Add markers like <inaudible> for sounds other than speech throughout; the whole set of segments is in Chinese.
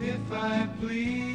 If I please.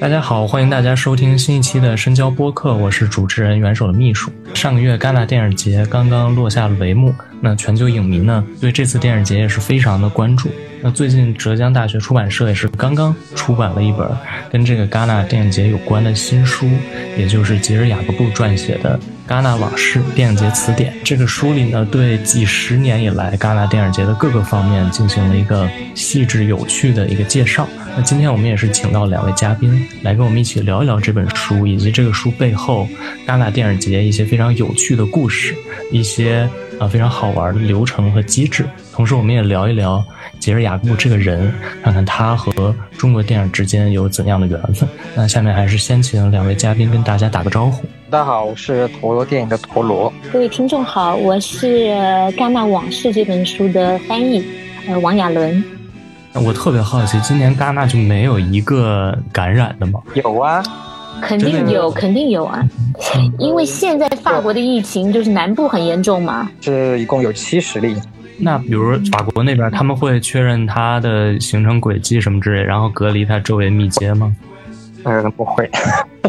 大家好，欢迎大家收听新一期的深交播客，我是主持人元首的秘书。上个月戛纳电影节刚刚落下了帷幕，那全球影迷呢对这次电影节也是非常的关注。那最近浙江大学出版社也是刚刚出版了一本跟这个戛纳电影节有关的新书，也就是吉尔雅各布撰写的。戛纳往事电影节词典这个书里呢，对几十年以来戛纳电影节的各个方面进行了一个细致有趣的一个介绍。那今天我们也是请到两位嘉宾来跟我们一起聊一聊这本书，以及这个书背后戛纳电影节一些非常有趣的故事，一些啊非常好玩的流程和机制。同时，我们也聊一聊杰尔雅各布这个人，看看他和中国电影之间有怎样的缘分。那下面还是先请两位嘉宾跟大家打个招呼。大家好，我是陀螺电影的陀螺。各位听众好，我是《戛纳往事》这本书的翻译，呃，王亚伦。我特别好奇，今年戛纳就没有一个感染的吗？有啊，肯定有，肯定有啊。因为现在法国的疫情就是南部很严重嘛。是一共有七十例。那比如法国那边，他们会确认他的行程轨迹什么之类，然后隔离他周围密接吗？呃，不会，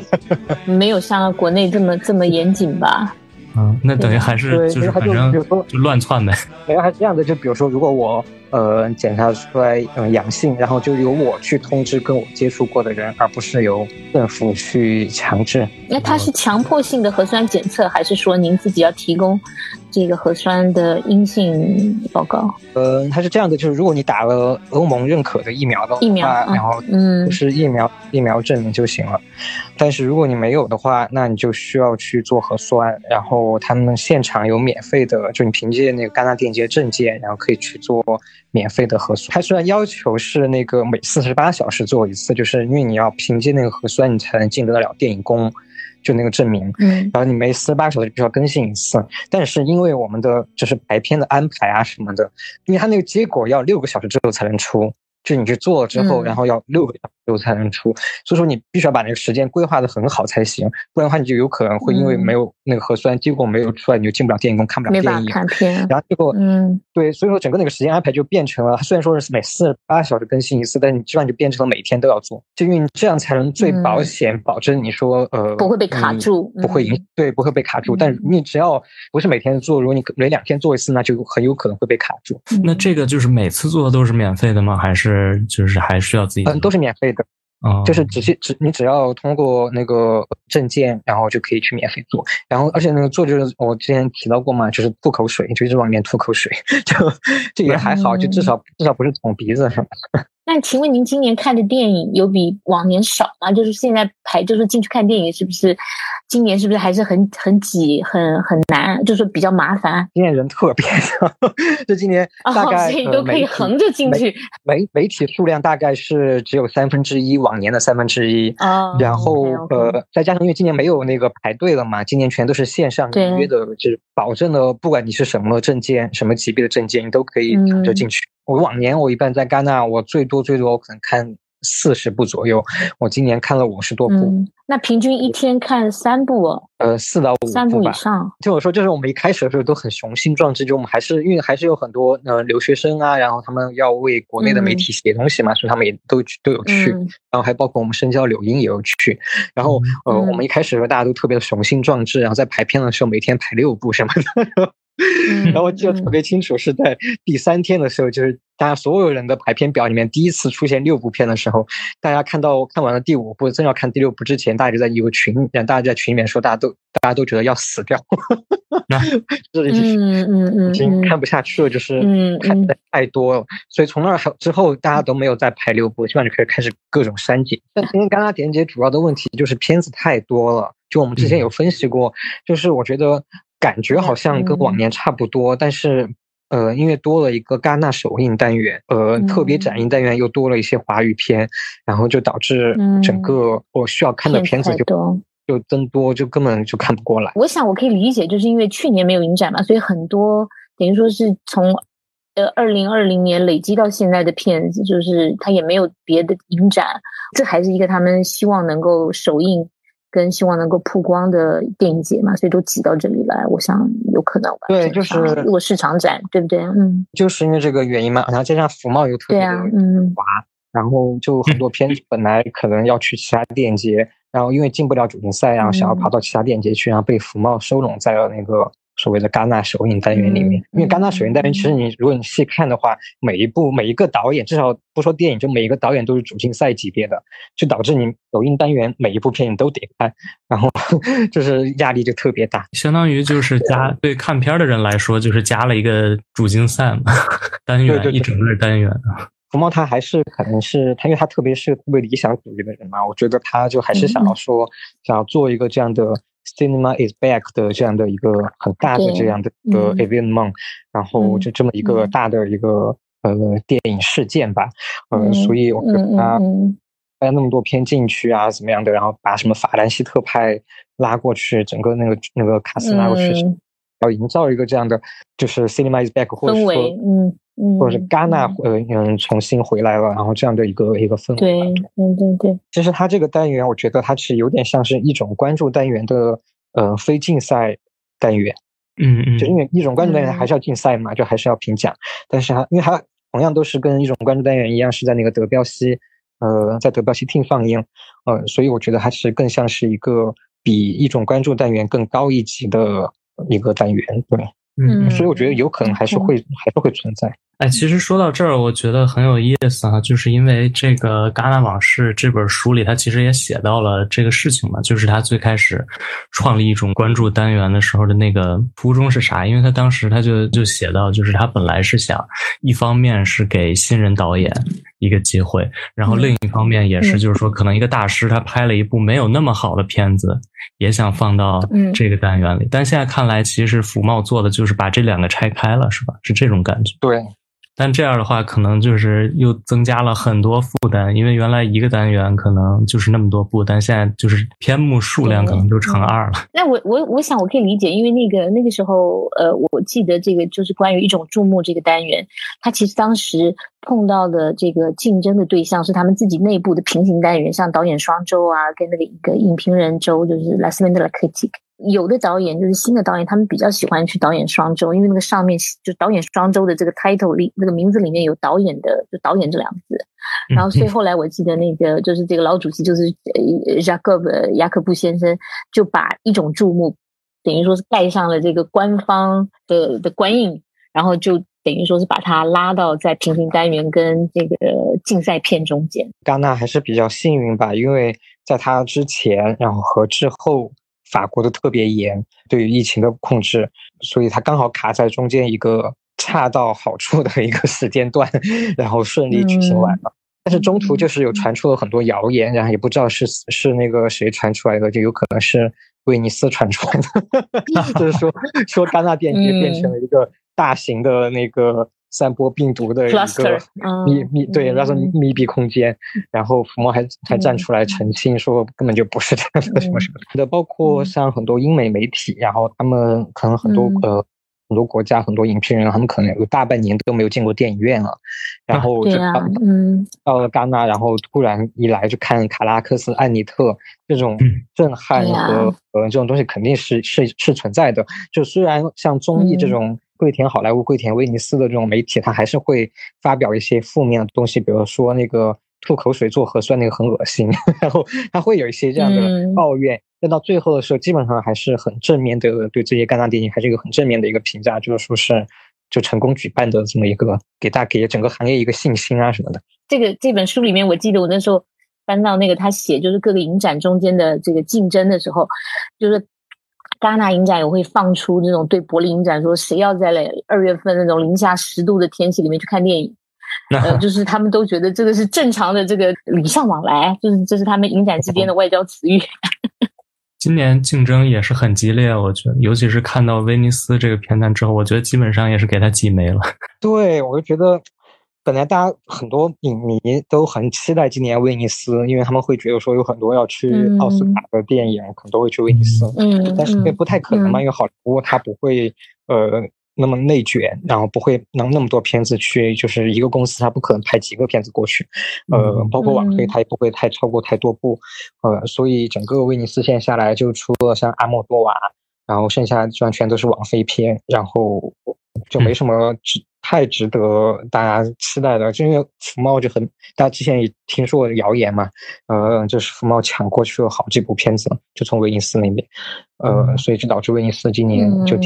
<laughs> 没有像国内这么这么严谨吧？嗯，那等于还是就是反正就乱窜呗。没有，还是这样的，就比如说，如果我呃检查出来嗯阳性，然后就由我去通知跟我接触过的人，而不是由政府去强制。那他是强迫性的核酸检测，还是说您自己要提供？这个核酸的阴性报告，呃，它是这样的，就是如果你打了欧盟认可的疫苗的话，然后嗯，是疫苗疫苗证明就行了。但是如果你没有的话，那你就需要去做核酸，然后他们现场有免费的，就你凭借那个戛纳电影节证件，然后可以去做免费的核酸。它虽然要求是那个每四十八小时做一次，就是因为你要凭借那个核酸，你才能进得了电影宫。就那个证明，嗯，然后你每四十八小时必须要更新一次，但是因为我们的就是排片的安排啊什么的，因为它那个结果要六个小时之后才能出。就你去做了之后，然后要六个小时之后才能出，所以说你必须要把那个时间规划的很好才行，不然的话你就有可能会因为没有那个核酸结果没有出来，你就进不了电影宫看不了电影。看片。然后结果，嗯，对，所以说整个那个时间安排就变成了，虽然说是每四十八小时更新一次，但你基本上就变成了每天都要做，就因为这样才能最保险，保证你说呃不会被卡住，不会影对不会被卡住。但你只要不是每天做，如果你每两天做一次，那就很有可能会被卡住。那这个就是每次做的都是免费的吗？还是就是还？还需要自己嗯，都是免费的，啊，就是只是只你只要通过那个证件，然后就可以去免费做，然后而且那个做就是我之前提到过嘛，就是吐口水，就一直往里面吐口水，<laughs> 就这也还好，就至少至少不是捅鼻子什么的。那请问您今年看的电影有比往年少吗？就是现在排，就是进去看电影，是不是今年是不是还是很很挤，很很难，就是比较麻烦？今年人特别少，<laughs> 就今年大概所以都可以横着进去。媒媒体数量大概是只有三分之一往年的三分之一啊。然后呃，再加上因为今年没有那个排队了嘛，今年全都是线上预约的，就是保证了不管你是什么证件、什么级别的证件，你都可以就进去。我往年我一般在戛纳，我最多最多我可能看四十部左右。我今年看了五十多部。那平均一天看三部？呃，四到五三部以上。听我说，就是我们一开始的时候都很雄心壮志，就我们还是因为还是有很多呃留学生啊，然后他们要为国内的媒体写东西嘛，所以他们也都都有去。然后还包括我们深交柳英也有去。然后呃，我们一开始的时候大家都特别的雄心壮志，然后在排片的时候每天排六部什么的。然后我记得特别清楚，是在第三天的时候，就是大家所有人的排片表里面第一次出现六部片的时候，大家看到看完了第五部，正要看第六部之前，大家就在有个群，让大家在群里面说，大家都大家都觉得要死掉，<laughs> 这已经已经看不下去了，就是看的太多了，所以从那之后，大家都没有再排六部，基本上就可以开始各种删减。但今天戛纳电影节主要的问题就是片子太多了，就我们之前有分析过，就是我觉得。感觉好像跟往年差不多，但是呃，因为多了一个戛纳首映单元，呃，特别展映单元又多了一些华语片，然后就导致整个我需要看的片子就就增多，就根本就看不过来。我想我可以理解，就是因为去年没有影展嘛，所以很多等于说是从呃二零二零年累积到现在的片子，就是它也没有别的影展，这还是一个他们希望能够首映。跟希望能够曝光的电影节嘛，所以都挤到这里来，我想有可能吧。对，就是如果市场展，对不对？嗯，就是因为这个原因嘛，然后加上福茂又特别的滑，然后就很多片子本来可能要去其他电影节，然后因为进不了主竞赛，然后想要跑到其他电影节去，然后被福茂收拢在了那个。所谓的戛纳首映单元里面，因为戛纳首映单元，其实你如果你细看的话，每一部每一个导演，至少不说电影，就每一个导演都是主竞赛级别的，就导致你首映单元每一部片你都得看，然后 <laughs> 就是压力就特别大，相当于就是加对。看片的人来说，就是加了一个主竞赛嘛单元，一整个单元啊。福猫他还是可能是他，因为他特别是特别理想主义的人嘛，我觉得他就还是想要说，想要做一个这样的。Cinema is back 的这样的一个很大的这样的一个 event，然后就这么一个大的一个呃电影事件吧，呃，所以我觉得他带那么多片进去啊，怎么样的，然后把什么法兰西特派拉过去，整个那个那个卡斯拉过去，要营造一个这样的就是 Cinema is back 或者说嗯。或者是戛纳呃嗯重新回来了，然后这样的一个一个氛围。对，对对对。其实它这个单元，我觉得它其实有点像是一种关注单元的呃非竞赛单元。嗯嗯。就因为一种关注单元还是要竞赛嘛，就还是要评奖。但是它因为它同样都是跟一种关注单元一样，是在那个德彪西呃在德彪西厅放映，呃，所以我觉得它是更像是一个比一种关注单元更高一级的一个单元。对。嗯，所以我觉得有可能还是会还是会存在。哎，其实说到这儿，我觉得很有意思啊，就是因为这个《戛纳往事》这本书里，他其实也写到了这个事情嘛，就是他最开始创立一种关注单元的时候的那个初衷是啥？因为他当时他就就写到，就是他本来是想，一方面是给新人导演一个机会，然后另一方面也是就是说，可能一个大师他拍了一部没有那么好的片子，也想放到这个单元里。但现在看来，其实福茂做的就是把这两个拆开了，是吧？是这种感觉。对。但这样的话，可能就是又增加了很多负担，因为原来一个单元可能就是那么多部，但现在就是篇目数量可能就乘二了。那我我我想我可以理解，因为那个那个时候，呃，我记得这个就是关于一种注目这个单元，它其实当时碰到的这个竞争的对象是他们自己内部的平行单元，像导演双周啊，跟那个一个影评人周，就是 Last Minute Critic。有的导演就是新的导演，他们比较喜欢去导演双周，因为那个上面就导演双周的这个 title 里，那个名字里面有导演的，就导演这两个字。然后，所以后来我记得那个就是这个老主席，就是雅各布雅克布先生，就把一种注目等于说是盖上了这个官方的的官印，然后就等于说是把它拉到在平行单元跟这个竞赛片中间。戛纳还是比较幸运吧，因为在他之前，然后和之后。法国的特别严，对于疫情的控制，所以它刚好卡在中间一个恰到好处的一个时间段，<laughs> 然后顺利举行完了。但是中途就是有传出了很多谣言，然后也不知道是是那个谁传出来的，就有可能是威尼斯传出来的，<laughs> 就是说说戛纳电影节变成了一个大型的那个。散播病毒的一个密密对，那是密闭空间。然后福茂还还站出来澄清说，根本就不是这样的什么什么的。包括像很多英美媒体，然后他们可能很多呃很多国家很多影评人，他们可能有大半年都没有进过电影院了。然后就嗯到了戛纳，然后突然一来就看卡拉克斯、艾尼特这种震撼和呃这种东西，肯定是是是存在的。就虽然像综艺这种。桂田好莱坞、桂田威尼斯的这种媒体，他还是会发表一些负面的东西，比如说那个吐口水做核酸那个很恶心，<laughs> 然后他会有一些这样的抱怨。但到最后的时候，基本上还是很正面的，对这些戛纳电影还是一个很正面的一个评价，就是说是就成功举办的这么一个，给大给整个行业一个信心啊什么的。这个这本书里面，我记得我那时候翻到那个他写就是各个影展中间的这个竞争的时候，就是。戛纳影展也会放出那种对柏林影展说，谁要在二月份那种零下十度的天气里面去看电影，<laughs> 呃，就是他们都觉得这个是正常的这个礼尚往来，就是这是他们影展之间的外交词语。<laughs> 今年竞争也是很激烈，我觉得，尤其是看到威尼斯这个片段之后，我觉得基本上也是给他挤没了。<laughs> 对，我就觉得。本来大家很多影迷都很期待今年威尼斯，因为他们会觉得说有很多要去奥斯卡的电影可能都会去威尼斯，嗯，但是也不太可能嘛，因为好莱坞它不会呃那么内卷，然后不会能那么多片子去，就是一个公司它不可能拍几个片子过去，呃，包括网飞它也不会太超过太多部，呃，所以整个威尼斯线下来就出了像阿莫多瓦，然后剩下基本全都是网飞片，然后就没什么。太值得大家期待的，就因为福茂就很，大家之前也听说过谣言嘛，呃，就是福茂抢过去了好几部片子，就从威尼斯那边，呃，所以就导致威尼斯今年就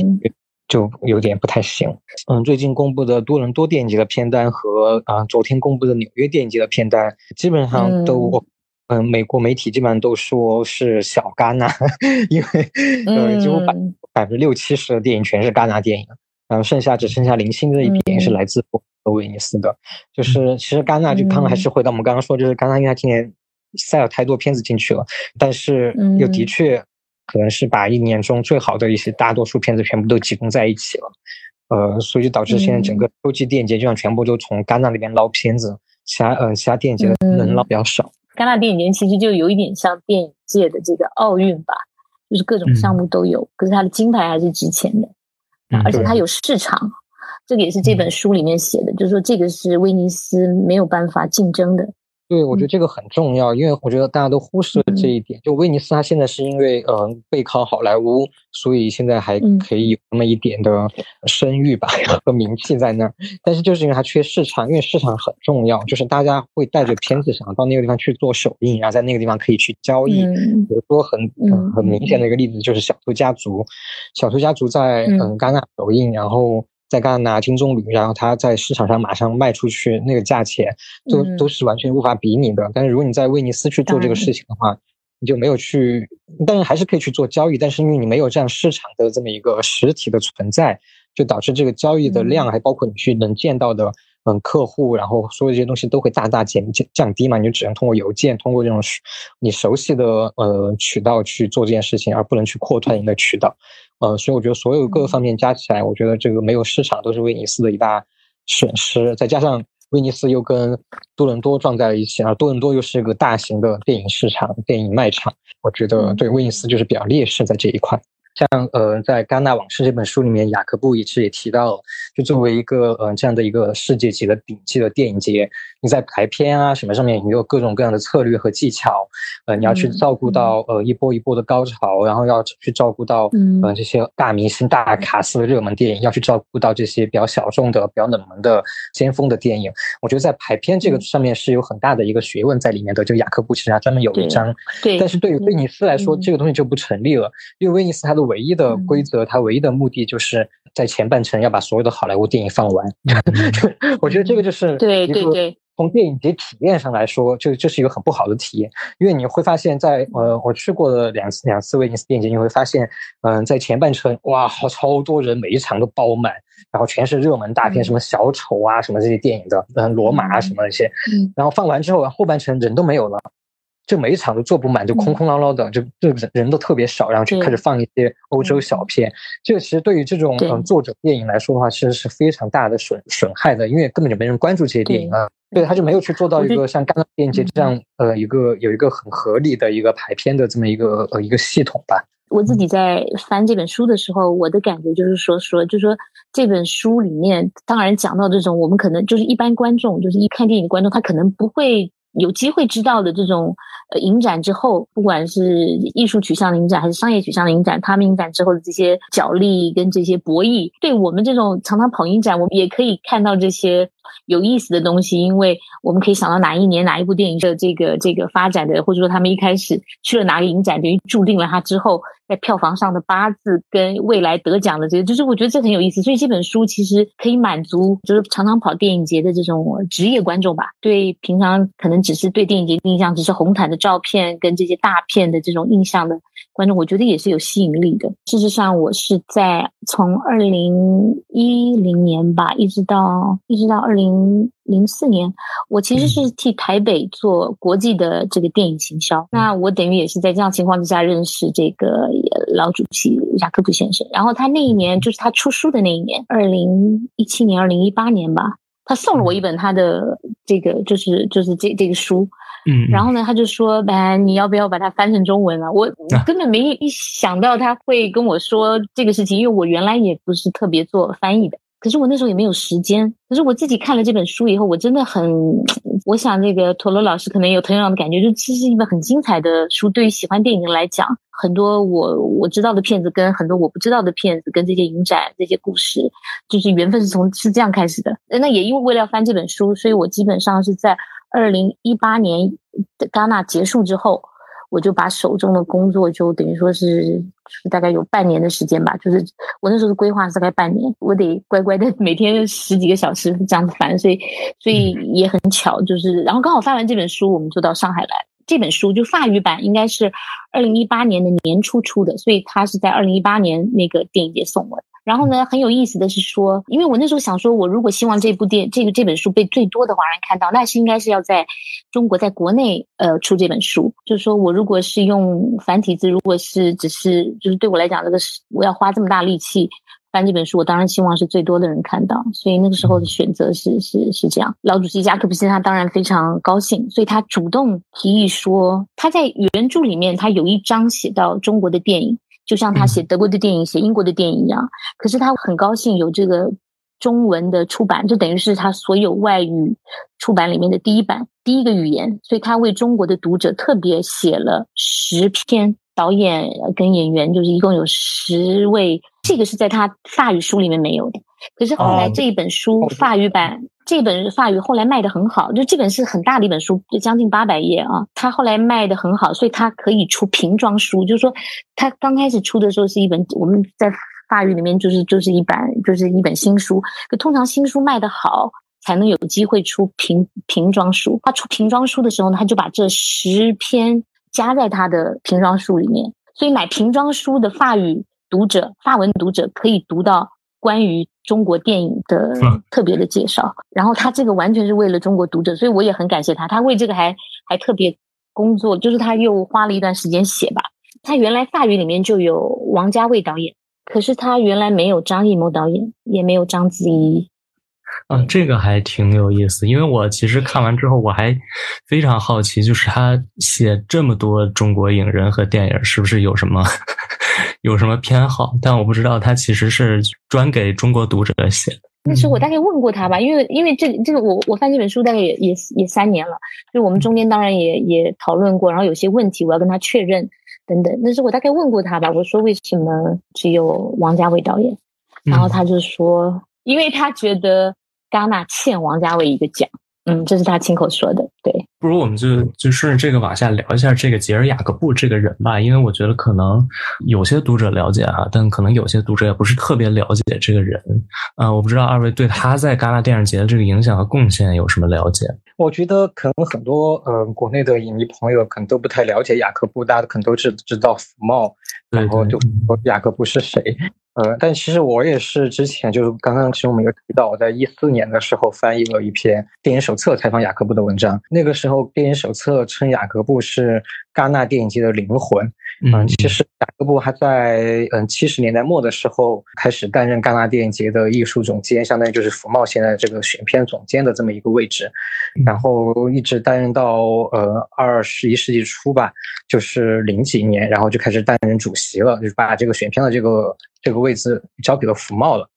就有点不太行。嗯，最近公布的多伦多电影节的片单和啊，昨天公布的纽约电影节的片单，基本上都，嗯，美国媒体基本上都说是小戛纳，<laughs> 因为呃，几乎百百分之六七十的电影全是戛纳电影。然后剩下只剩下零星的一点是来自威尼斯的，就是其实戛纳就刚刚还是回到我们刚刚说，就是戛纳因为他今年塞了太多片子进去了，但是又的确可能是把一年中最好的一些大多数片子全部都集中在一起了，呃，所以就导致现在整个秋季电影节就像全部都从戛纳那边捞片子，其他呃其他电影节能捞比较少。戛纳电影节其实就有一点像电影界的这个奥运吧，就是各种项目都有，可是它的金牌还是值钱的。而且它有市场，这个也是这本书里面写的，就是说这个是威尼斯没有办法竞争的。对，我觉得这个很重要，因为我觉得大家都忽视了这一点。就威尼斯，它现在是因为呃背靠好莱坞，所以现在还可以有那么一点的声誉吧和名气在那儿。但是就是因为它缺市场，因为市场很重要，就是大家会带着片子想到那个地方去做首映，然后在那个地方可以去交易。比如说很很明显的一个例子就是《小偷家族》，《小偷家族》在嗯戛纳首映，然后。在戛纳金棕榈，然后它在市场上马上卖出去，那个价钱都都是完全无法比拟的。但是如果你在威尼斯去做这个事情的话，你就没有去，当然还是可以去做交易，但是因为你没有这样市场的这么一个实体的存在，就导致这个交易的量，还包括你去能见到的。嗯，客户，然后所有这些东西都会大大减降降低嘛？你就只能通过邮件，通过这种你熟悉的呃渠道去做这件事情，而不能去扩拓你的渠道。呃，所以我觉得所有各个方面加起来，我觉得这个没有市场都是威尼斯的一大损失。再加上威尼斯又跟多伦多撞在了一起，而多伦多又是一个大型的电影市场、电影卖场，我觉得对威尼斯就是比较劣势在这一块。像呃，在《戛纳往事》这本书里面，雅各布一直也提到，就作为一个呃这样的一个世界级的顶级的电影节，你在排片啊什么上面，你有各种各样的策略和技巧，呃，你要去照顾到呃一波一波的高潮，然后要去照顾到呃这些大明星、大卡司的热门电影，要去照顾到这些比较小众的、比较冷门的先锋的电影。我觉得在排片这个上面是有很大的一个学问在里面的。就雅各布其实他专门有一章，对，但是对于威尼斯来说，这个东西就不成立了，因为威尼斯它的唯一的规则，它唯一的目的就是在前半程要把所有的好莱坞电影放完。<laughs> 我觉得这个就是对对对，从电影节体验上来说，就就是一个很不好的体验。因为你会发现在呃，我去过的两次两次威尼斯电影节，你会发现，嗯，在前半程哇，好超多人，每一场都爆满，然后全是热门大片，什么小丑啊，什么这些电影的，嗯，罗马啊什么那些，然后放完之后，后半程人都没有了。就每一场都坐不满，就空空落落的，就就人人都特别少，然后就开始放一些欧洲小片。这个其实对于这种嗯作者电影来说的话，其实是非常大的损损害的，因为根本就没人关注这些电影啊。对，他就没有去做到一个像戛纳电影节这样呃一个有一个很合理的一个排片的这么一个呃一个系统吧。我自己在翻这本书的时候，我的感觉就是说说，就是说这本书里面当然讲到这种我们可能就是一般观众，就是一看电影的观众，他可能不会有机会知道的这种。呃，影展之后，不管是艺术取向的影展还是商业取向的影展，他们影展之后的这些角力跟这些博弈，对我们这种常常跑影展，我们也可以看到这些有意思的东西，因为我们可以想到哪一年哪一部电影的这个这个发展的，或者说他们一开始去了哪个影展，等于注定了他之后。在票房上的八字跟未来得奖的这些，就是我觉得这很有意思。所以这本书其实可以满足，就是常常跑电影节的这种职业观众吧。对平常可能只是对电影节印象只是红毯的照片跟这些大片的这种印象的观众，我觉得也是有吸引力的。事实上，我是在从二零一零年吧，一直到一直到二零零四年，我其实是替台北做国际的这个电影行销。那我等于也是在这样情况之下认识这个老主席雅克布先生。然后他那一年就是他出书的那一年，二零一七年、二零一八年吧，他送了我一本他的这个就是就是这这个书。嗯，然后呢，他就说：“哎，你要不要把它翻成中文啊？”我根本没一想到他会跟我说这个事情，因为我原来也不是特别做翻译的。可是我那时候也没有时间。可是我自己看了这本书以后，我真的很，<tsk> 我想那个陀螺老师可能有同样的感觉，就这是一本很精彩的书。对于喜欢电影来讲，很多我我知道的片子跟很多我不知道的片子，跟这些影展这些故事，就是缘分是从是这样开始的。那也因为为了要翻这本书，所以我基本上是在。二零一八年的戛纳结束之后，我就把手中的工作就等于说是大概有半年的时间吧，就是我那时候的规划是大概半年，我得乖乖的每天十几个小时这样子翻，所以所以也很巧，就是然后刚好翻完这本书，我们就到上海来。这本书就法语版应该是二零一八年的年初出的，所以它是在二零一八年那个电影节送我的。然后呢，很有意思的是说，因为我那时候想说，我如果希望这部电这个这本书被最多的华人看到，那是应该是要在中国在国内呃出这本书。就是说我如果是用繁体字，如果是只是就是对我来讲，这个是我要花这么大力气翻这本书，我当然希望是最多的人看到。所以那个时候的选择是是是这样。老主席加克布斯他当然非常高兴，所以他主动提议说，他在原著里面他有一章写到中国的电影。就像他写德国的电影、写英国的电影一样，可是他很高兴有这个中文的出版，就等于是他所有外语出版里面的第一版、第一个语言，所以他为中国的读者特别写了十篇，导演跟演员就是一共有十位，这个是在他法语书里面没有的。可是后来这一本书法语版。这本法语后来卖的很好，就这本是很大的一本书，就将近八百页啊。它后来卖的很好，所以它可以出瓶装书。就是说，它刚开始出的时候是一本，我们在法语里面就是就是一版，就是一本新书。可通常新书卖的好，才能有机会出瓶瓶装书。他出瓶装书的时候呢，他就把这十篇加在他的瓶装书里面，所以买瓶装书的法语读者、法文读者可以读到关于。中国电影的特别的介绍，然后他这个完全是为了中国读者，所以我也很感谢他。他为这个还还特别工作，就是他又花了一段时间写吧。他原来法语里面就有王家卫导演，可是他原来没有张艺谋导演，也没有章子怡。嗯，这个还挺有意思，因为我其实看完之后，我还非常好奇，就是他写这么多中国影人和电影，是不是有什么？<laughs> 有什么偏好？但我不知道他其实是专给中国读者写的。那时候我大概问过他吧，因为因为这这个我我翻这本书大概也也也三年了，就我们中间当然也也讨论过，然后有些问题我要跟他确认等等。那时候我大概问过他吧，我说为什么只有王家卫导演？然后他就说，因为他觉得戛纳欠王家卫一个奖。嗯，这是他亲口说的。对，不如我们就就顺着这个往下聊一下这个杰尔雅各布这个人吧，因为我觉得可能有些读者了解哈，但可能有些读者也不是特别了解这个人。啊，我不知道二位对他在戛纳电影节的这个影响和贡献有什么了解？我觉得可能很多呃国内的影迷朋友可能都不太了解雅各布，大家可能都是知道福茂，然后就说雅各布是谁。呃，但其实我也是之前就是刚刚其实我们有提到，我在一四年的时候翻译了一篇电影手册采访雅各布的文章。那个时候电影手册称雅各布是戛纳电影节的灵魂。嗯，其实雅各布还在嗯七十年代末的时候开始担任戛纳电影节的艺术总监，相当于就是福茂现在这个选片总监的这么一个位置，然后一直担任到呃二十一世纪初吧，就是零几年，然后就开始担任主席了，就是把这个选片的这个。这个位置交给了福茂了，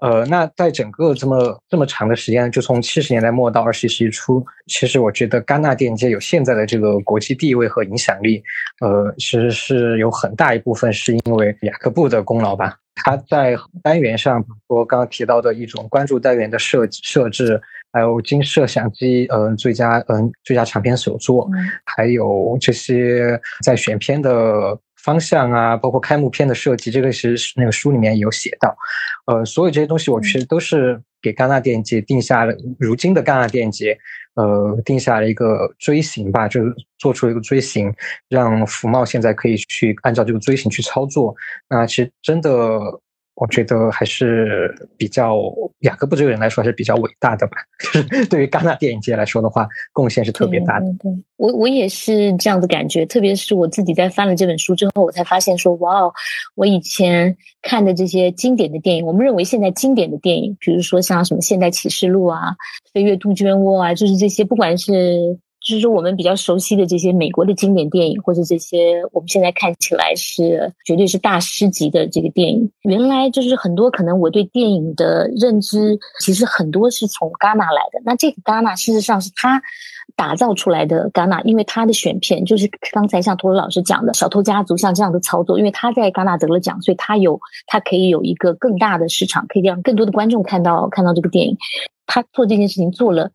呃，那在整个这么这么长的时间，就从七十年代末到二十一世纪初，其实我觉得戛纳电影节有现在的这个国际地位和影响力，呃，其实是有很大一部分是因为雅各布的功劳吧。他在单元上，比如说刚刚提到的一种关注单元的设设置，还有金摄像机，嗯，最佳嗯最佳长片首作，还有这些在选片的。方向啊，包括开幕片的设计，这个其实那个书里面有写到。呃，所有这些东西，我其实都是给戛纳电影节定下了，如今的戛纳电影节，呃，定下了一个锥形吧，就是做出了一个锥形，让福茂现在可以去按照这个锥形去操作。那其实真的我觉得还是比较雅各布这个人来说还是比较伟大的吧。<laughs> 就是对于戛纳电影节来说的话，贡献是特别大的。对我我也是这样的感觉，特别是我自己在翻了这本书之后，我才发现说，哇哦，我以前看的这些经典的电影，我们认为现在经典的电影，比如说像什么《现代启示录》啊，《飞越杜鹃窝》啊，就是这些，不管是。就是，我们比较熟悉的这些美国的经典电影，或者这些我们现在看起来是绝对是大师级的这个电影，原来就是很多可能我对电影的认知，其实很多是从戛纳来的。那这个戛纳事实上是他打造出来的戛纳，因为他的选片就是刚才像陀螺老师讲的《小偷家族》像这样的操作，因为他在戛纳得了奖，所以他有他可以有一个更大的市场，可以让更多的观众看到看到这个电影。他做这件事情做了。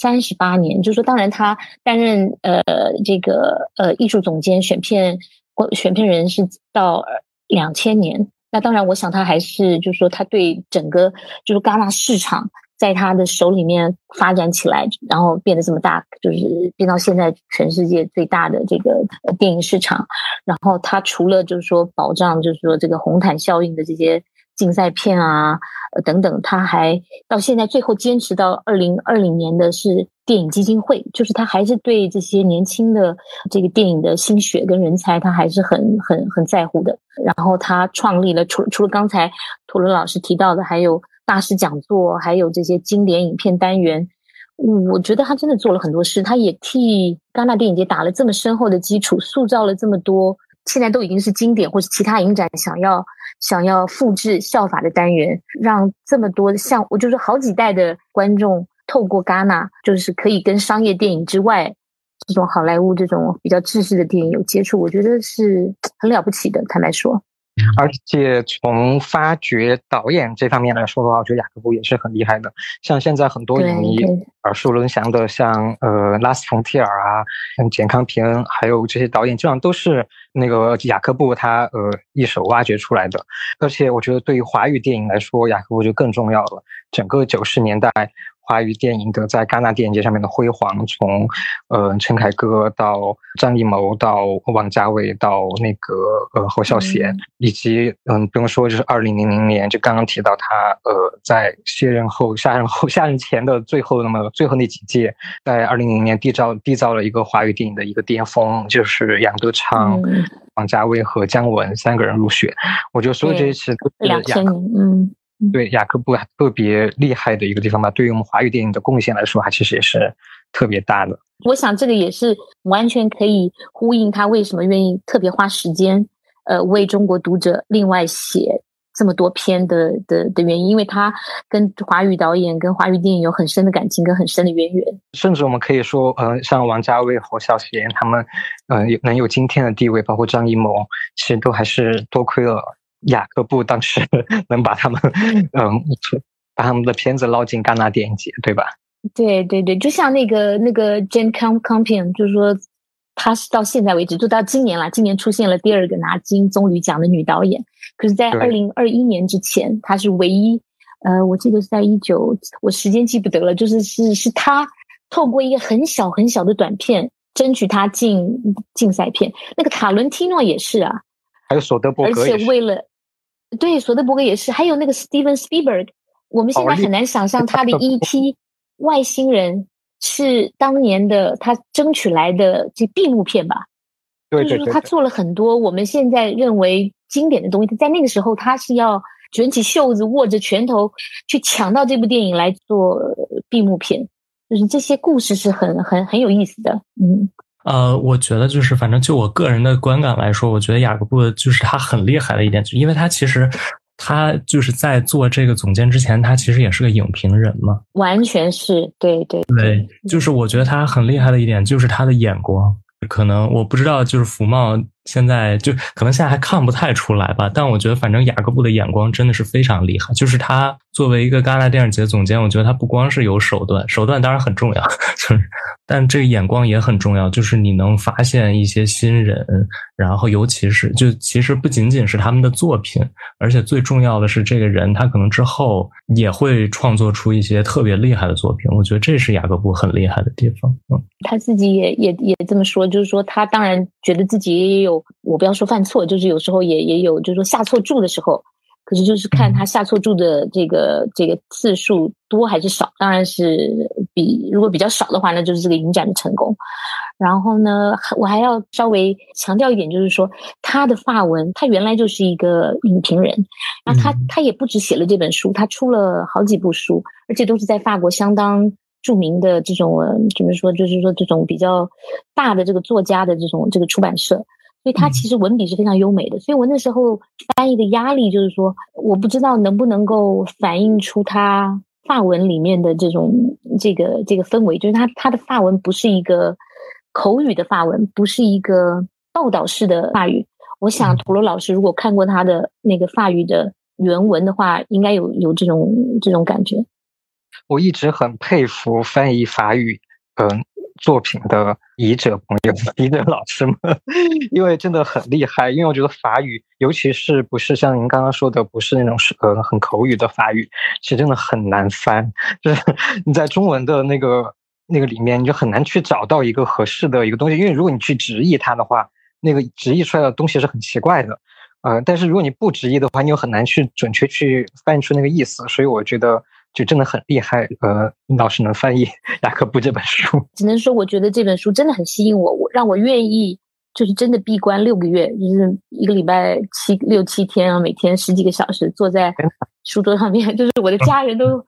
三十八年，就是说，当然他担任呃这个呃艺术总监、选片选片人是到两千年。那当然，我想他还是就是说，他对整个就是戛纳市场在他的手里面发展起来，然后变得这么大，就是变到现在全世界最大的这个电影市场。然后他除了就是说保障，就是说这个红毯效应的这些。竞赛片啊，等等，他还到现在最后坚持到二零二零年的是电影基金会，就是他还是对这些年轻的这个电影的心血跟人才，他还是很很很在乎的。然后他创立了除除了刚才图伦老师提到的，还有大师讲座，还有这些经典影片单元。我觉得他真的做了很多事，他也替戛纳电影节打了这么深厚的基础，塑造了这么多现在都已经是经典或是其他影展想要。想要复制效法的单元，让这么多像我就是好几代的观众透过戛纳，就是可以跟商业电影之外这种好莱坞这种比较制式的电影有接触，我觉得是很了不起的。坦白说。而且从发掘导演这方面来说的话，我觉得雅各布也是很厉害的。像现在很多影迷耳熟能详的，像呃拉斯冯提尔啊，像简康平，还有这些导演，基本上都是那个雅各布他呃一手挖掘出来的。而且我觉得对于华语电影来说，雅各布就更重要了。整个九十年代。华语电影的在戛纳电影节上面的辉煌，从呃陈凯歌到张艺谋到王家卫到那个呃侯孝贤，以及嗯不用说就是二零零零年就刚刚提到他呃在卸任后下任后 <laughs> 下任前的最后那么最后那几届，在二零零零年缔造缔造了一个华语电影的一个巅峰，就是杨德昌、王家卫和姜文三个人入选。我觉得所有这些其实都是两千年，嗯。对雅各布特别厉害的一个地方吧，对于我们华语电影的贡献来说，还其实也是特别大的。我想这个也是完全可以呼应他为什么愿意特别花时间，呃，为中国读者另外写这么多篇的的的原因，因为他跟华语导演、跟华语电影有很深的感情跟很深的渊源。甚至我们可以说，呃，像王家卫、侯孝贤他们，呃，能有今天的地位，包括张艺谋，其实都还是多亏了。雅各布当时 <laughs> 能把他们，<laughs> 嗯，把他们的片子捞进戛纳电影节，对吧？对对对，就像那个那个 Jane Campion，就是说，她是到现在为止，就到今年了，今年出现了第二个拿金棕榈奖的女导演。可是，在二零二一年之前，她是唯一，呃，我记得是在一九，我时间记不得了，就是是是她透过一个很小很小的短片，争取她进竞赛片。那个塔伦蒂诺也是啊，还有索德伯格，而且为了。对，索德伯格也是，还有那个 Steven Spielberg，我们现在很难想象 <laughs> 他的 E.T. 外星人是当年的他争取来的这闭幕片吧？对就是说他做了很多我们现在认为经典的东西，在那个时候他是要卷起袖子，握着拳头去抢到这部电影来做闭幕片，就是这些故事是很很很有意思的，嗯。呃，我觉得就是，反正就我个人的观感来说，我觉得雅各布就是他很厉害的一点，就因为他其实他就是在做这个总监之前，他其实也是个影评人嘛，完全是对对对，就是我觉得他很厉害的一点就是他的眼光，可能我不知道就是福茂。现在就可能现在还看不太出来吧，但我觉得反正雅各布的眼光真的是非常厉害。就是他作为一个戛纳电影节总监，我觉得他不光是有手段，手段当然很重要，<laughs> 就是，但这个眼光也很重要。就是你能发现一些新人，然后尤其是就其实不仅仅是他们的作品，而且最重要的是这个人他可能之后也会创作出一些特别厉害的作品。我觉得这是雅各布很厉害的地方。嗯，他自己也也也这么说，就是说他当然觉得自己也有有。我不要说犯错，就是有时候也也有，就是说下错注的时候。可是就是看他下错注的这个这个次数多还是少，当然是比如果比较少的话，那就是这个影展的成功。然后呢，我还要稍微强调一点，就是说他的发文，他原来就是一个影评人，然后他他也不止写了这本书，他出了好几部书，而且都是在法国相当著名的这种怎么说，就是说这种比较大的这个作家的这种这个出版社。所以他其实文笔是非常优美的，所以我那时候翻译的压力就是说，我不知道能不能够反映出他发文里面的这种这个这个氛围，就是他他的发文不是一个口语的发文，不是一个报道式的法语。我想土罗老师如果看过他的那个法语的原文的话，应该有有这种这种感觉。我一直很佩服翻译法语，嗯。作品的译者朋友们、<laughs> 译者老师们，因为真的很厉害。因为我觉得法语，尤其是不是像您刚刚说的，不是那种是呃很口语的法语，其实真的很难翻。就是 <laughs> 你在中文的那个那个里面，你就很难去找到一个合适的一个东西。因为如果你去直译它的话，那个直译出来的东西是很奇怪的。呃，但是如果你不直译的话，你又很难去准确去翻译出那个意思。所以我觉得。就真的很厉害，呃，老师能翻译《雅各布》这本书，只能说我觉得这本书真的很吸引我，我让我愿意就是真的闭关六个月，就是一个礼拜七六七天啊，每天十几个小时坐在书桌上面，<laughs> 就是我的家人都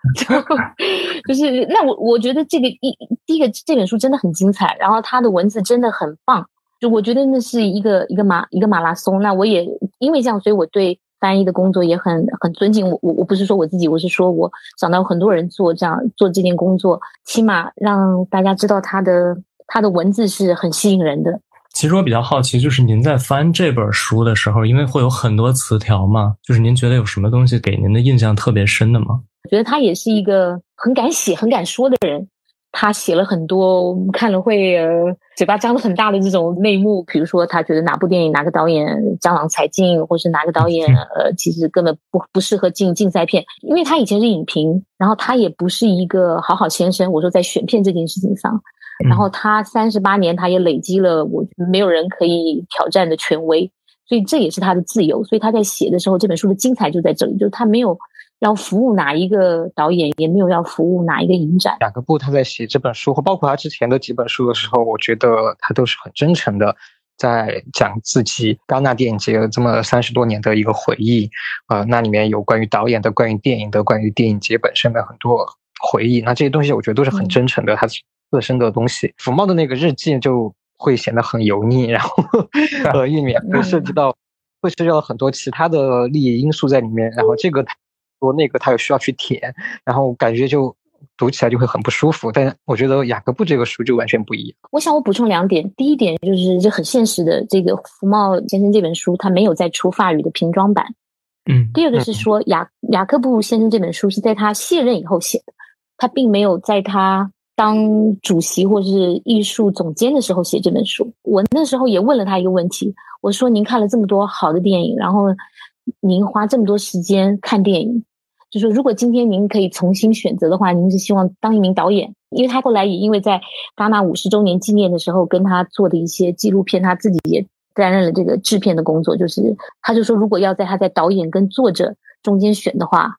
<laughs> 就是那我我觉得这个一第一个这本书真的很精彩，然后他的文字真的很棒，就我觉得那是一个一个马一个马拉松，那我也因为这样，所以我对。翻译的工作也很很尊敬我我我不是说我自己，我是说我想到很多人做这样做这件工作，起码让大家知道他的他的文字是很吸引人的。其实我比较好奇，就是您在翻这本书的时候，因为会有很多词条嘛，就是您觉得有什么东西给您的印象特别深的吗？我觉得他也是一个很敢写、很敢说的人。他写了很多，我们看了会呃嘴巴张得很大的这种内幕，比如说他觉得哪部电影哪个导演江郎才尽，或是哪个导演 <laughs> 呃其实根本不不适合进竞赛片，因为他以前是影评，然后他也不是一个好好先生。我说在选片这件事情上，然后他三十八年他也累积了我没有人可以挑战的权威，所以这也是他的自由。所以他在写的时候，这本书的精彩就在这里，就是他没有。要服务哪一个导演，也没有要服务哪一个影展。雅各布他在写这本书，或包括他之前的几本书的时候，我觉得他都是很真诚的，在讲自己戛纳电影节这么三十多年的一个回忆。呃，那里面有关于导演的、关于电影的、关于电影节本身的很多回忆。那这些东西，我觉得都是很真诚的，他自身的东西。福茂的那个日记就会显得很油腻，然后 <laughs> 呃，里面会涉及到会涉及到很多其他的利益因素在里面，然后这个。说那个他有需要去填，然后感觉就读起来就会很不舒服。但我觉得雅各布这个书就完全不一样。我想我补充两点，第一点就是这很现实的，这个福茂先生这本书他没有再出法语的瓶装版。嗯。第二个是说雅雅各布先生这本书是在他卸任以后写的，他并没有在他当主席或是艺术总监的时候写这本书。我那时候也问了他一个问题，我说您看了这么多好的电影，然后。您花这么多时间看电影，就说如果今天您可以重新选择的话，您是希望当一名导演？因为他后来也因为在戛纳五十周年纪念的时候，跟他做的一些纪录片，他自己也担任了这个制片的工作。就是他就说，如果要在他在导演跟作者中间选的话，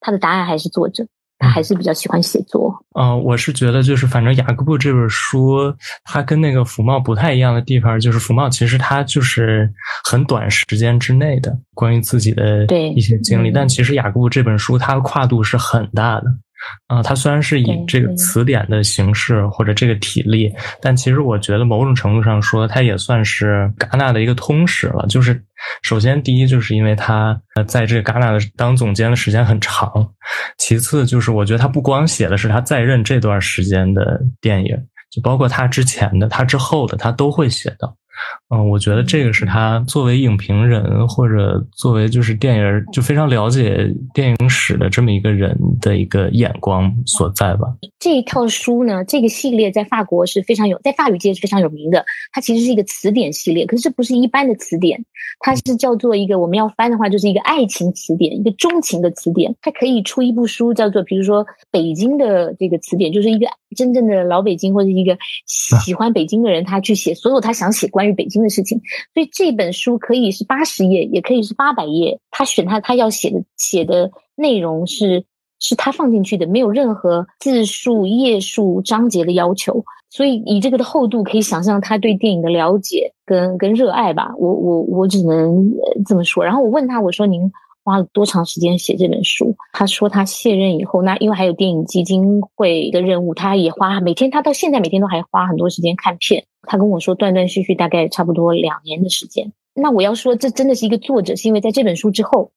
他的答案还是作者。他还是比较喜欢写作。嗯，我是觉得就是，反正雅各布这本书，它跟那个福茂不太一样的地方，就是福茂其实他就是很短时间之内的关于自己的一些经历，但其实雅各布这本书，它的跨度是很大的。啊，它虽然是以这个词典的形式或者这个体例，但其实我觉得某种程度上说，它也算是戛纳的一个通史了。就是首先第一，就是因为他在这个戛纳的当总监的时间很长；其次，就是我觉得他不光写的是他在任这段时间的电影，就包括他之前的、他之后的，他都会写到。嗯，我觉得这个是他作为影评人或者作为就是电影就非常了解电影史的这么一个人的一个眼光所在吧。这一套书呢，这个系列在法国是非常有，在法语界是非常有名的。它其实是一个词典系列，可是这不是一般的词典，它是叫做一个我们要翻的话，就是一个爱情词典，一个钟情的词典。它可以出一部书，叫做比如说北京的这个词典，就是一个真正的老北京或者一个喜欢北京的人，他去写所有他想写关于。北京的事情，所以这本书可以是八十页，也可以是八百页。他选他他要写的写的内容是是他放进去的，没有任何字数、页数、章节的要求。所以以这个的厚度，可以想象他对电影的了解跟跟热爱吧。我我我只能这么说。然后我问他，我说您。花了多长时间写这本书？他说他卸任以后，那因为还有电影基金会的任务，他也花每天，他到现在每天都还花很多时间看片。他跟我说，断断续续大概差不多两年的时间。那我要说，这真的是一个作者，是因为在这本书之后。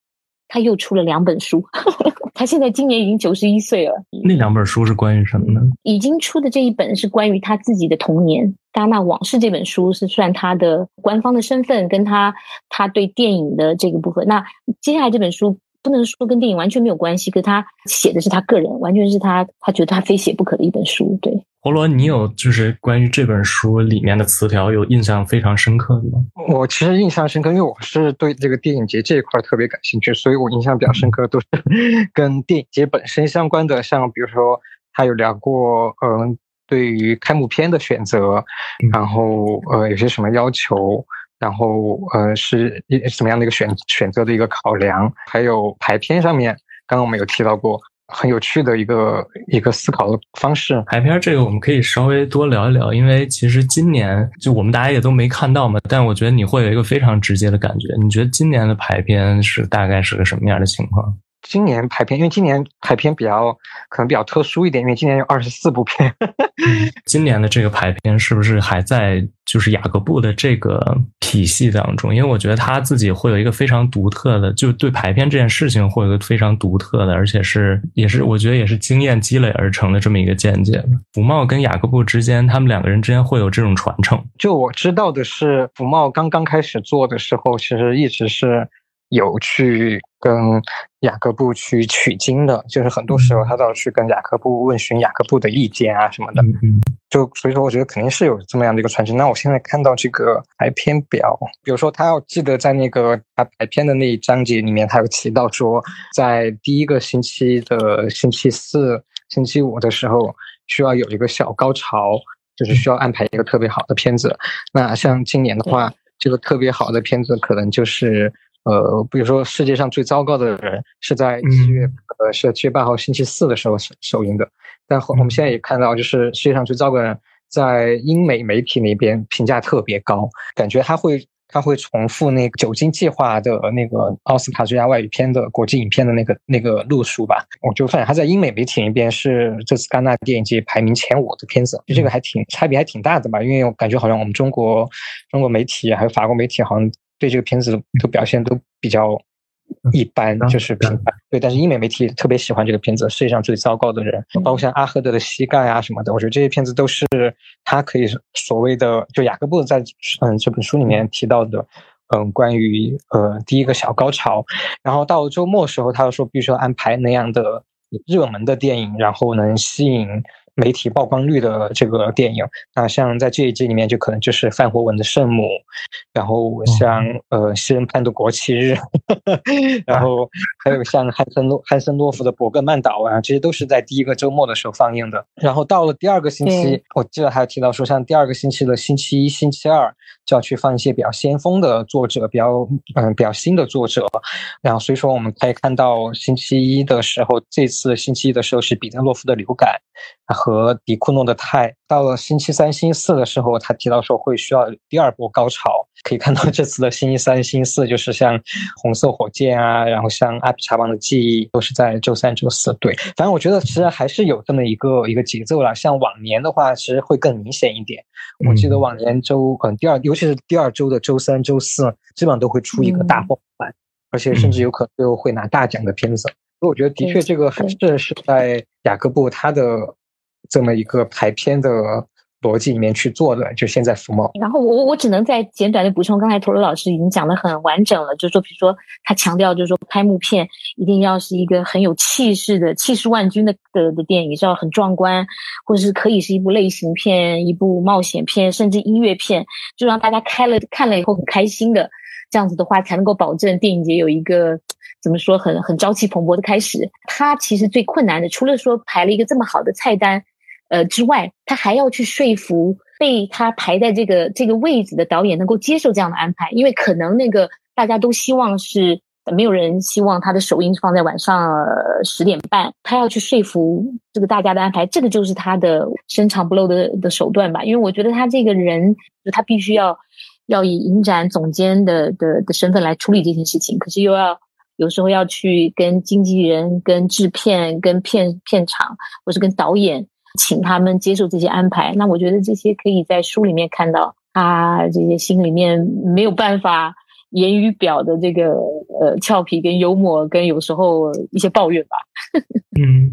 他又出了两本书，<laughs> 他现在今年已经九十一岁了。那两本书是关于什么呢？已经出的这一本是关于他自己的童年，《戛纳往事》这本书是算他的官方的身份，跟他他对电影的这个部分。那接下来这本书。不能说跟电影完全没有关系，可他写的是他个人，完全是他他觉得他非写不可的一本书。对，活罗，你有就是关于这本书里面的词条有印象非常深刻的吗？我其实印象深刻，因为我是对这个电影节这一块特别感兴趣，所以我印象比较深刻都是 <laughs> 跟电影节本身相关的，像比如说他有聊过，嗯，对于开幕片的选择，然后呃有些什么要求。然后，呃，是一什么样的一个选选择的一个考量？还有排片上面，刚刚我们有提到过，很有趣的一个一个思考的方式。排片这个我们可以稍微多聊一聊，因为其实今年就我们大家也都没看到嘛，但我觉得你会有一个非常直接的感觉。你觉得今年的排片是大概是个什么样的情况？今年排片，因为今年排片比较可能比较特殊一点，因为今年有二十四部片。<laughs> 今年的这个排片是不是还在就是雅各布的这个体系当中？因为我觉得他自己会有一个非常独特的，就对排片这件事情会有一个非常独特的，而且是也是我觉得也是经验积累而成的这么一个见解。福茂跟雅各布之间，他们两个人之间会有这种传承。就我知道的是，福茂刚刚开始做的时候，其实一直是。有去跟雅各布去取经的，就是很多时候他都要去跟雅各布问询雅各布的意见啊什么的。就所以说，我觉得肯定是有这么样的一个传承。那我现在看到这个排片表，比如说他要记得在那个他排片的那一章节里面，他有提到说，在第一个星期的星期四、星期五的时候，需要有一个小高潮，就是需要安排一个特别好的片子。那像今年的话，这个特别好的片子可能就是。呃，比如说世界上最糟糕的人是在七月，呃，是七月八号星期四的时候首首映的，但我们现在也看到，就是世界上最糟糕的人在英美媒体那边评价特别高，感觉他会他会重复那个《酒精计划》的那个奥斯卡最佳外语片的国际影片的那个那个路数吧。我就发现他在英美媒体那边是这次戛纳电影节排名前五的片子，就这个还挺差别还挺大的吧？因为我感觉好像我们中国中国媒体还有法国媒体好像。对这个片子的表现都比较一般，就是平凡。对，但是英美媒体特别喜欢这个片子，世界上最糟糕的人，包括像阿赫德的膝盖啊什么的。我觉得这些片子都是他可以所谓的，就雅各布在嗯这本书里面提到的，嗯，关于呃第一个小高潮。然后到周末时候，他又说必须要安排那样的热门的电影，然后能吸引。媒体曝光率的这个电影，那像在这一季里面就可能就是范霍文的《圣母》，然后像呃西恩潘的《国旗日》，<laughs> 然后还有像汉森洛汉森洛夫的《伯格曼岛》啊，这些都是在第一个周末的时候放映的。然后到了第二个星期，我记得还有提到说，像第二个星期的星期一、星期二就要去放一些比较先锋的作者，比较嗯比较新的作者。然后所以说我们可以看到星期一的时候，这次星期一的时候是彼得洛夫的《流感》。和迪库诺的泰，到了星期三、星期四的时候，他提到说会需要第二波高潮。可以看到这次的星期三、星期四，就是像红色火箭啊，然后像阿比查邦的记忆，都是在周三、周四。对，反正我觉得其实还是有这么一个一个节奏啦。像往年的话，其实会更明显一点。我记得往年周可能第二，尤其是第二周的周三、周四，基本上都会出一个大爆款，而且甚至有可能最后会拿大奖的片子。所以我觉得的确这个还是是在雅各布他的。这么一个排片的逻辑里面去做的，就现在福茂。然后我我我只能再简短的补充，刚才陀螺老师已经讲的很完整了，就是说，比如说他强调，就是说开幕片一定要是一个很有气势的、气势万钧的的的电影，是要很壮观，或者是可以是一部类型片、一部冒险片，甚至音乐片，就让大家开了看了以后很开心的，这样子的话才能够保证电影节有一个 <tsk> 怎么说很很朝气蓬勃的开始。他其实最困难的，除了说排了一个这么好的菜单。呃，之外，他还要去说服被他排在这个这个位置的导演能够接受这样的安排，因为可能那个大家都希望是。没有人希望他的首映放在晚上十点半，他要去说服这个大家的安排，这个就是他的深藏不露的的手段吧。因为我觉得他这个人，就他必须要要以影展总监的的的身份来处理这件事情，可是又要有时候要去跟经纪人、跟制片、跟片片场，或是跟导演，请他们接受这些安排。那我觉得这些可以在书里面看到，他这些心里面没有办法。言语表的这个呃俏皮跟幽默，跟有时候一些抱怨吧。<laughs> 嗯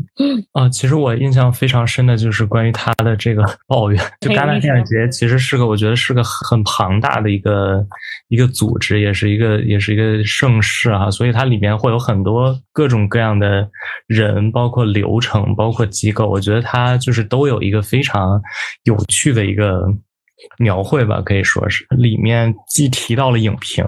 啊，其实我印象非常深的就是关于他的这个 <laughs> 抱怨。就戛纳电影节其实是个，我觉得是个很庞大的一个一个组织，也是一个也是一个盛世啊。所以它里面会有很多各种各样的人，包括流程，包括机构。我觉得它就是都有一个非常有趣的一个。描绘吧，可以说是里面既提到了影评，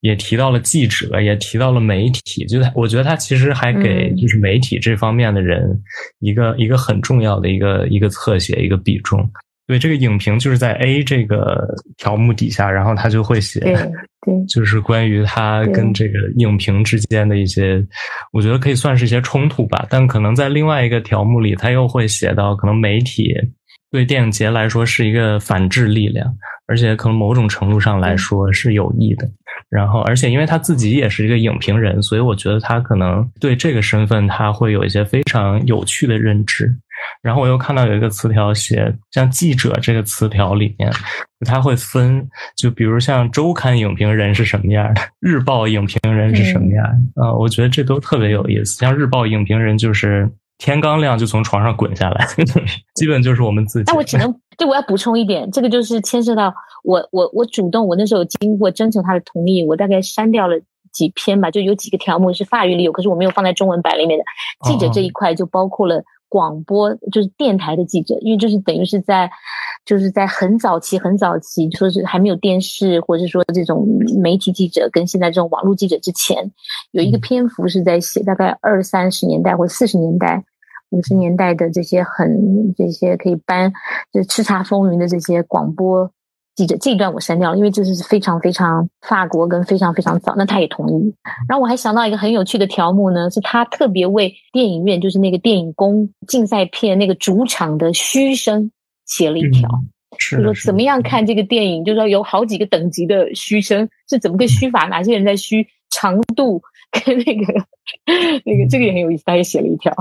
也提到了记者，也提到了媒体。就他，我觉得他其实还给就是媒体这方面的人一个一个很重要的一个一个侧写，一个比重。对这个影评，就是在 A 这个条目底下，然后他就会写，对，就是关于他跟这个影评之间的一些，我觉得可以算是一些冲突吧。但可能在另外一个条目里，他又会写到可能媒体。对电影节来说是一个反制力量，而且可能某种程度上来说是有益的。然后，而且因为他自己也是一个影评人，所以我觉得他可能对这个身份他会有一些非常有趣的认知。然后我又看到有一个词条写，像记者这个词条里面，他会分，就比如像周刊影评人是什么样的，日报影评人是什么样啊？我觉得这都特别有意思。像日报影评人就是。天刚亮就从床上滚下来，<laughs> 基本就是我们自己。那我只能对我要补充一点，这个就是牵涉到我我我主动，我那时候经过征求他的同意，我大概删掉了几篇吧，就有几个条目是法语里有，可是我没有放在中文版里面的。记者这一块就包括了广播，就是电台的记者，因为就是等于是在就是在很早期很早期，说是还没有电视或者说这种媒体记者跟现在这种网络记者之前，有一个篇幅是在写大概二三十年代或四十年代。五十年代的这些很这些可以搬就叱咤风云的这些广播记者，这一段我删掉了，因为这是非常非常法国跟非常非常早。那他也同意。然后我还想到一个很有趣的条目呢，是他特别为电影院，就是那个电影宫竞赛片那个主场的嘘声写了一条，就说怎么样看这个电影，就是说有好几个等级的嘘声是怎么个嘘法，哪些人在嘘长度。跟那个那个这个也很有意思，他也写了一条。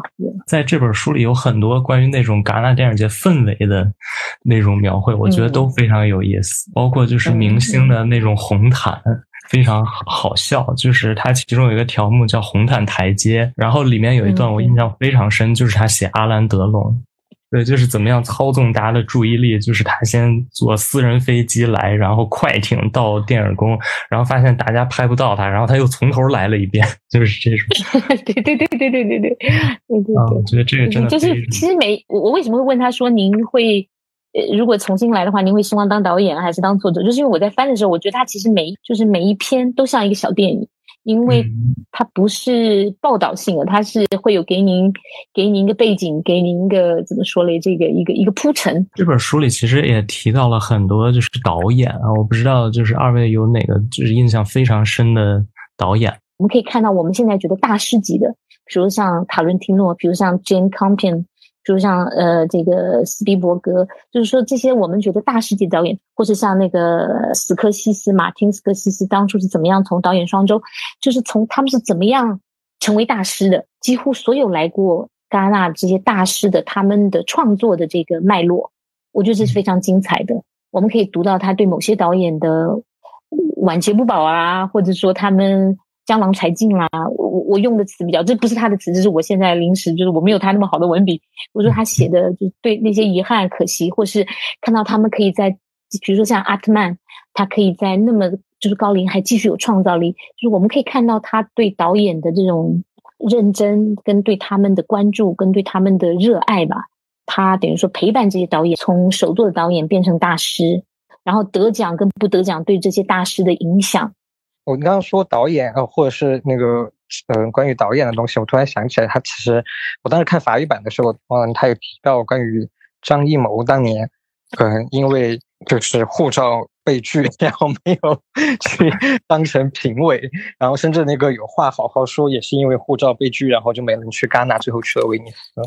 在这本书里有很多关于那种戛纳电影节氛围的那种描绘，我觉得都非常有意思。包括就是明星的那种红毯，非常好笑。就是他其中有一个条目叫“红毯台阶”，然后里面有一段我印象非常深，就是他写阿兰德龙。对，就是怎么样操纵大家的注意力？就是他先坐私人飞机来，然后快艇到电影宫，然后发现大家拍不到他，然后他又从头来了一遍，<laughs> 就是这种。<laughs> 对对对对对对对对对啊！我觉得这个真的就是，其实每我我为什么会问他说，您会呃，如果重新来的话，您会希望当导演还是当作者？就是因为我在翻的时候，我觉得他其实每就是每一篇都像一个小电影。因为它不是报道性的，它是会有给您给您一个背景，给您一个怎么说嘞？这个一个一个铺陈。这本书里其实也提到了很多，就是导演啊，我不知道就是二位有哪个就是印象非常深的导演。我们可以看到，我们现在觉得大师级的，比如像塔伦提诺，比如像 Jane Campion。就像呃，这个斯皮伯格，就是说这些我们觉得大师级导演，或者像那个斯科西斯、马丁斯科西斯，当初是怎么样从导演双周，就是从他们是怎么样成为大师的？几乎所有来过戛纳这些大师的他们的创作的这个脉络，我觉得这是非常精彩的。我们可以读到他对某些导演的晚节不保啊，或者说他们。江郎才尽啦！我我用的词比较，这不是他的词，这是我现在临时就是我没有他那么好的文笔。我说他写的就对那些遗憾、可惜，或是看到他们可以在，比如说像阿特曼，他可以在那么就是高龄还继续有创造力，就是我们可以看到他对导演的这种认真，跟对他们的关注，跟对他们的热爱吧。他等于说陪伴这些导演从首作的导演变成大师，然后得奖跟不得奖对这些大师的影响。我刚刚说导演啊，或者是那个嗯，关于导演的东西，我突然想起来，他其实我当时看法语版的时候，嗯，他有提到关于张艺谋当年嗯，因为就是护照被拒，<laughs> 然后没有去 <laughs> 当成评委，然后甚至那个有话好好说，也是因为护照被拒，然后就没能去戛纳，最后去了威尼斯。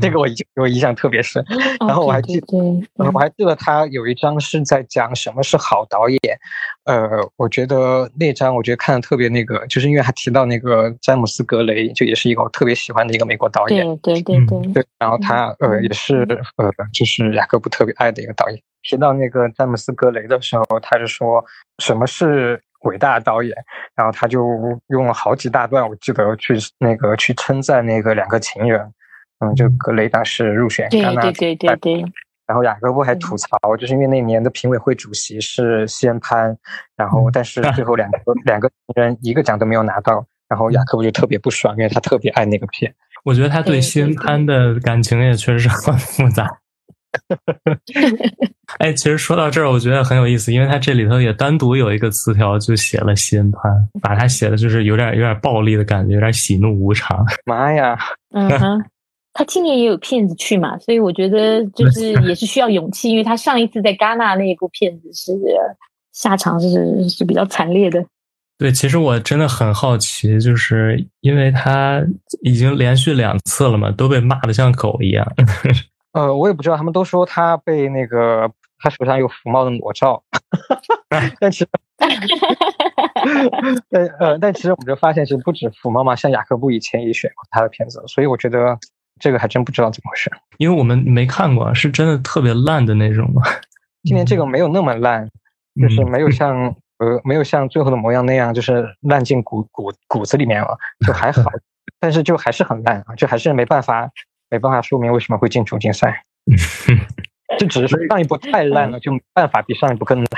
这个我我印象特别深，<laughs> 然后我还记，我还记得他有一张是在讲什么是好导演，呃，我觉得那张我觉得看的特别那个，就是因为他提到那个詹姆斯格雷，就也是一个我特别喜欢的一个美国导演，对对对对，对，然后他呃也是呃就是雅各布特别爱的一个导演，提到那个詹姆斯格雷的时候，他就说什么是伟大导演，然后他就用了好几大段，我记得去那个去称赞那个两个情人。嗯，就格雷当时入选戛纳，对对对对对。然后雅各布还吐槽，就是因为那年的评委会主席是西恩潘，然后但是最后两个两个人一个奖都没有拿到，然后雅各布就特别不爽，因为他特别爱那个片。我觉得他对西恩潘的感情也确实 <laughs> 很复杂。<laughs> 哎，其实说到这儿，我觉得很有意思，因为他这里头也单独有一个词条，就写了西恩潘，把他写的就是有点有点暴力的感觉，有点喜怒无常。妈呀！嗯哼。他今年也有片子去嘛，所以我觉得就是也是需要勇气，因为他上一次在戛纳那一部片子是下场是是比较惨烈的。对，其实我真的很好奇，就是因为他已经连续两次了嘛，都被骂的像狗一样。<laughs> 呃，我也不知道，他们都说他被那个他手上有福茂的裸照，<laughs> 但其实，<laughs> 但呃，但其实我们就发现，其实不止福茂嘛，像雅各布以前也选过他的片子，所以我觉得。这个还真不知道怎么回事，因为我们没看过，是真的特别烂的那种吗？<laughs> 今年这个没有那么烂，就是没有 <laughs> 像呃没有像最后的模样那样，就是烂进骨骨骨子里面了，就还好，<laughs> 但是就还是很烂啊，就还是没办法没办法说明为什么会进总决赛，这只是说上一部太烂了，就没办法比上一部更烂。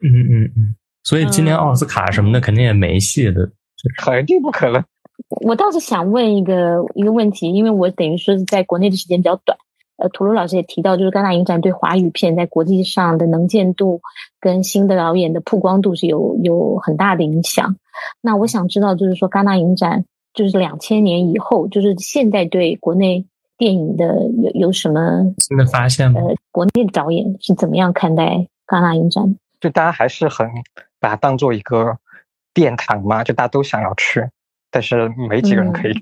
嗯嗯嗯，所以今年奥斯卡什么的肯定也没戏的，肯定不可能。我倒是想问一个一个问题，因为我等于说是在国内的时间比较短，呃，图鲁老师也提到，就是戛纳影展对华语片在国际上的能见度跟新的导演的曝光度是有有很大的影响。那我想知道，就是说戛纳影展就是两千年以后，就是现在对国内电影的有有什么新的发现吗？呃，国内的导演是怎么样看待戛纳影展？就大家还是很把它当做一个殿堂嘛，就大家都想要去。但是没几个人可以，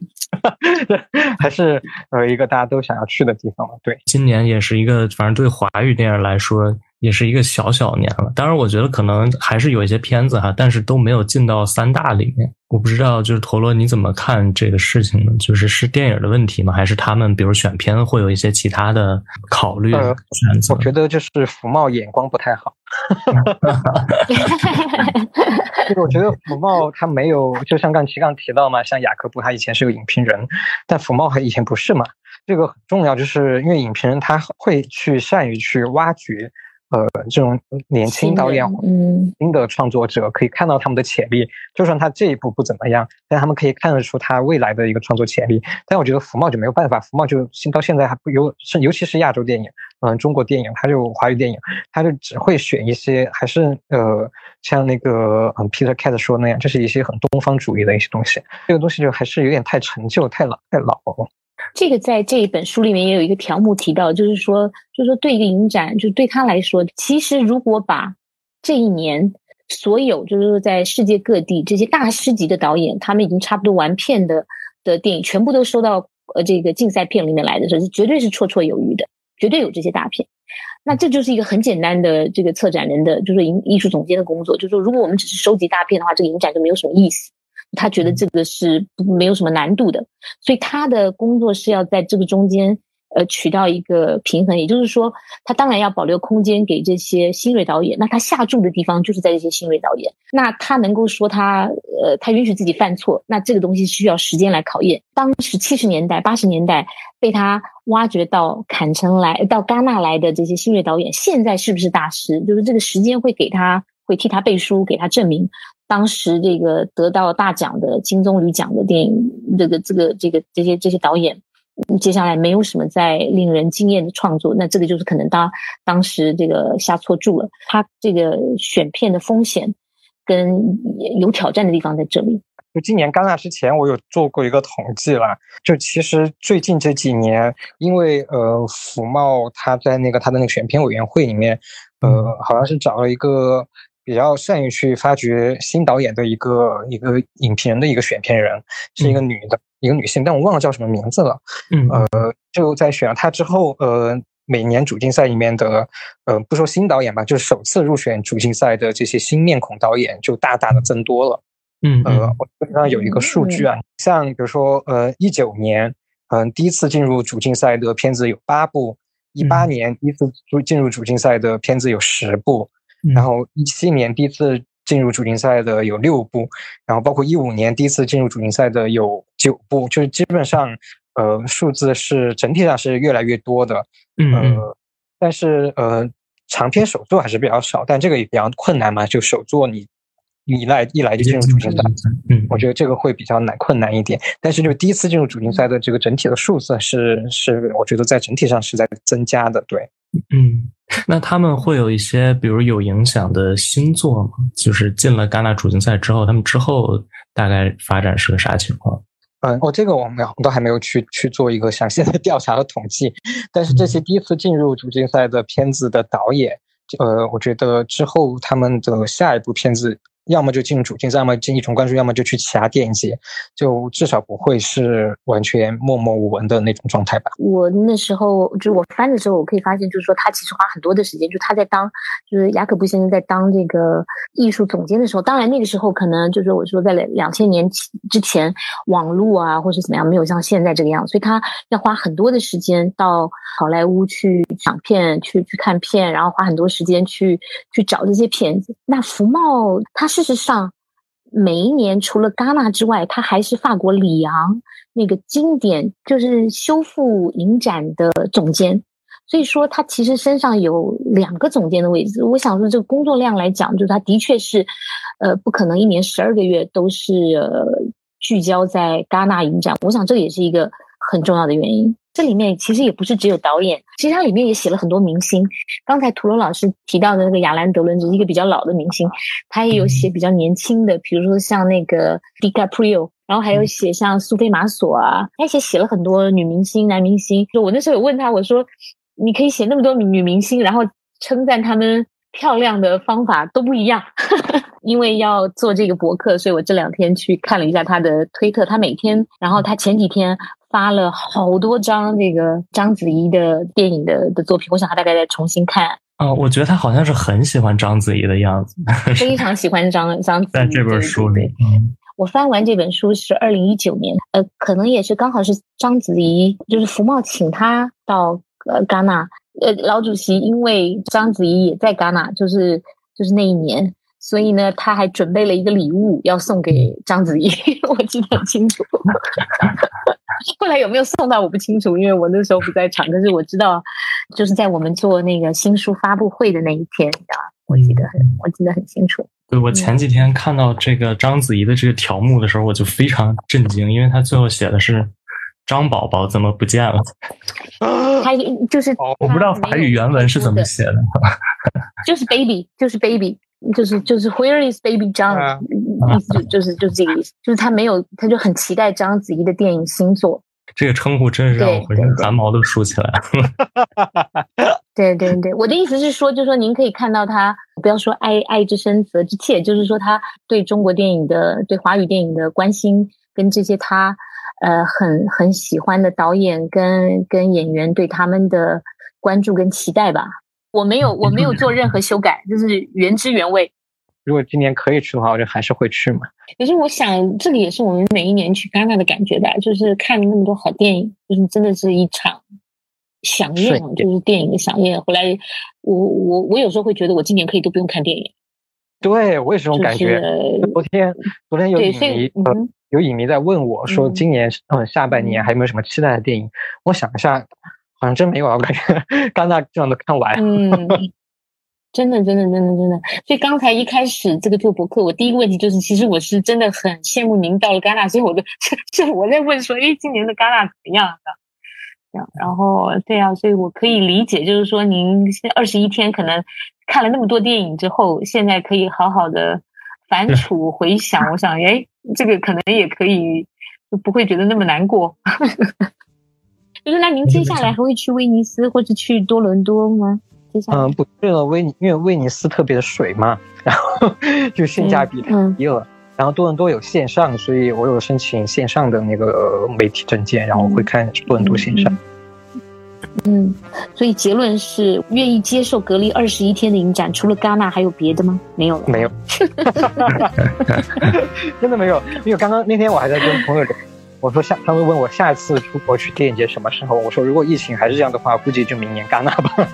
<laughs> 还是呃一个大家都想要去的地方吧。对，今年也是一个，反正对华语电影来说。也是一个小小年了，当然，我觉得可能还是有一些片子哈，但是都没有进到三大里面。我不知道，就是陀螺你怎么看这个事情呢？就是是电影的问题吗？还是他们比如选片会有一些其他的考虑选择？我觉得就是福茂眼光不太好。<laughs> 就是我觉得福茂他没有，就像刚齐刚提到嘛，像雅各布他以前是个影评人，但福茂他以前不是嘛。这个很重要，就是因为影评人他会去善于去挖掘。呃，这种年轻导演，嗯，新的创作者可以看到他们的潜力。就算他这一部不怎么样，但他们可以看得出他未来的一个创作潜力。但我觉得福茂就没有办法，福茂就现到现在还不尤是，尤其是亚洲电影，嗯，中国电影，他就华语电影，他就只会选一些还是呃，像那个嗯，Peter Cat 说那样，就是一些很东方主义的一些东西。这个东西就还是有点太陈旧、太老、太老。这个在这一本书里面也有一个条目提到，就是说，就是说，对一个影展，就对他来说，其实如果把这一年所有，就是说，在世界各地这些大师级的导演，他们已经差不多完片的的电影，全部都收到呃这个竞赛片里面来的时候，是绝对是绰绰有余的，绝对有这些大片。那这就是一个很简单的这个策展人的，就是艺艺术总监的工作，就是说，如果我们只是收集大片的话，这个影展就没有什么意思。他觉得这个是没有什么难度的，所以他的工作是要在这个中间，呃，取到一个平衡。也就是说，他当然要保留空间给这些新锐导演，那他下注的地方就是在这些新锐导演。那他能够说他，呃，他允许自己犯错，那这个东西需要时间来考验。当时七十年代、八十年代被他挖掘到坎城来、到戛纳来的这些新锐导演，现在是不是大师？就是这个时间会给他，会替他背书，给他证明。当时这个得到大奖的金棕榈奖的电影，这个这个这个这些这些导演，接下来没有什么再令人惊艳的创作，那这个就是可能当当时这个下错注了。他这个选片的风险跟有挑战的地方在这里。就今年戛纳之前，我有做过一个统计啦。就其实最近这几年，因为呃，福茂他在那个他的那个选片委员会里面，呃，好像是找了一个比较善于去发掘新导演的一个一个影评人的一个选片人，是一个女的，一个女性，但我忘了叫什么名字了。嗯，呃，就在选了她之后，呃。每年主竞赛里面的，呃，不说新导演吧，就是首次入选主竞赛的这些新面孔导演就大大的增多了。嗯，呃，我基本上有一个数据啊，像比如说，呃，一九年，嗯，第一次进入主竞赛的片子有八部；一八年第一次入进入主竞赛的片子有十部；然后一七年第一次进入主竞赛的有六部；然后包括一五年第一次进入主竞赛的有九部，就是基本上。呃，数字是整体上是越来越多的，呃，但是呃，长篇首作还是比较少，但这个也比较困难嘛，就首作你你来一来就进入主竞赛，嗯，我觉得这个会比较难困难一点。但是就第一次进入主竞赛的这个整体的数字是是，我觉得在整体上是在增加的，对，嗯，<laughs> 那他们会有一些比如有影响的星座吗？就是进了戛纳主竞赛之后，他们之后大概发展是个啥情况？嗯，哦，这个我们都还没有去去做一个详细的调查和统计，但是这些第一次进入主竞赛的片子的导演，呃，我觉得之后他们的下一部片子。要么就进入主竞赛，要么进一种关注，要么就去其他电影节，就至少不会是完全默默无闻的那种状态吧。我那时候就我翻的时候，我可以发现，就是说他其实花很多的时间，就他在当，就是雅可布先生在当这个艺术总监的时候，当然那个时候可能就是我说在两千年之前，网络啊或是怎么样没有像现在这个样，所以他要花很多的时间到好莱坞去抢片，去去看片，然后花很多时间去去找这些片子。那福茂他。事实上，每一年除了戛纳之外，他还是法国里昂那个经典就是修复影展的总监。所以说，他其实身上有两个总监的位置。我想说，这个工作量来讲，就是他的确是，呃，不可能一年十二个月都是聚焦在戛纳影展。我想这也是一个很重要的原因。这里面其实也不是只有导演，其实它里面也写了很多明星。刚才屠龙老师提到的那个亚兰德伦只是一个比较老的明星，他也有写比较年轻的，比如说像那个 DiCaprio，然后还有写像苏菲玛索啊，他写写了很多女明星、男明星。就我那时候有问他，我说你可以写那么多女明星，然后称赞他们漂亮的方法都不一样。<laughs> 因为要做这个博客，所以我这两天去看了一下他的推特，他每天，然后他前几天。发了好多张这个章子怡的电影的的作品，我想他大概在重新看。哦，我觉得他好像是很喜欢章子怡的样子，<laughs> 非常喜欢章章子怡。在这本书里，我翻完这本书是二零一九年，呃，可能也是刚好是章子怡，就是福茂请他到呃戛纳，呃，老主席因为章子怡也在戛纳，就是就是那一年。所以呢，他还准备了一个礼物要送给章子怡，<laughs> 我记得很清楚。<laughs> 后来有没有送到我不清楚，因为我那时候不在场。但是我知道，就是在我们做那个新书发布会的那一天啊，我记得很，我记得很清楚。对我前几天看到这个章子怡的这个条目的时候，我就非常震惊，因为他最后写的是“张宝宝怎么不见了”。<laughs> 他就是我不知道法语原文是怎么写的，<laughs> 就是 baby，就是 baby。就是就是 Where is Baby John？意思就就是就是这个意思，就是他没有，他就很期待章子怡的电影新作。这个称呼真是让我浑身汗毛都竖起来了。<laughs> 对对对，我的意思是说，就是说您可以看到他，不要说爱爱之深责之切，就是说他对中国电影的、对华语电影的关心，跟这些他呃很很喜欢的导演跟跟演员对他们的关注跟期待吧。我没有，我没有做任何修改，就是原汁原味。如果今年可以去的话，我就还是会去嘛。可是我想，这个也是我们每一年去戛纳的感觉吧，就是看了那么多好电影，就是真的是一场响宴，就是电影的响宴。回来，我我我有时候会觉得，我今年可以都不用看电影。对，我也是这种感觉。昨天昨天有影迷，有影迷在问我说，今年嗯下半年还有没有什么期待的电影？我想一下。好像真没有啊，我感觉戛纳这样都看完。嗯，<laughs> 真的，真的，真的，真的。所以刚才一开始这个做博客，我第一个问题就是，其实我是真的很羡慕您到了戛纳，所以我的是 <laughs> 我在问说，哎，今年的戛纳怎么样的？然后对啊，所以我可以理解，就是说您二十一天可能看了那么多电影之后，现在可以好好的反刍回想，我想，哎，这个可能也可以，就不会觉得那么难过。<laughs> 就是那您接下来还会去威尼斯或者去多伦多吗？接下来嗯，不去了威尼，因为威尼斯特别的水嘛，然后 <laughs> 就性价比太低了。然后多伦多有线上，所以我有申请线上的那个媒体证件，然后会看多伦多线上。嗯，所以结论是愿意接受隔离二十一天的影展，除了戛纳还有别的吗？没有了，没有，<laughs> 真的没有。因为刚刚那天我还在跟朋友聊，我说下他们问我下一次出国去电影节什么时候，我说如果疫情还是这样的话，估计就明年戛纳吧。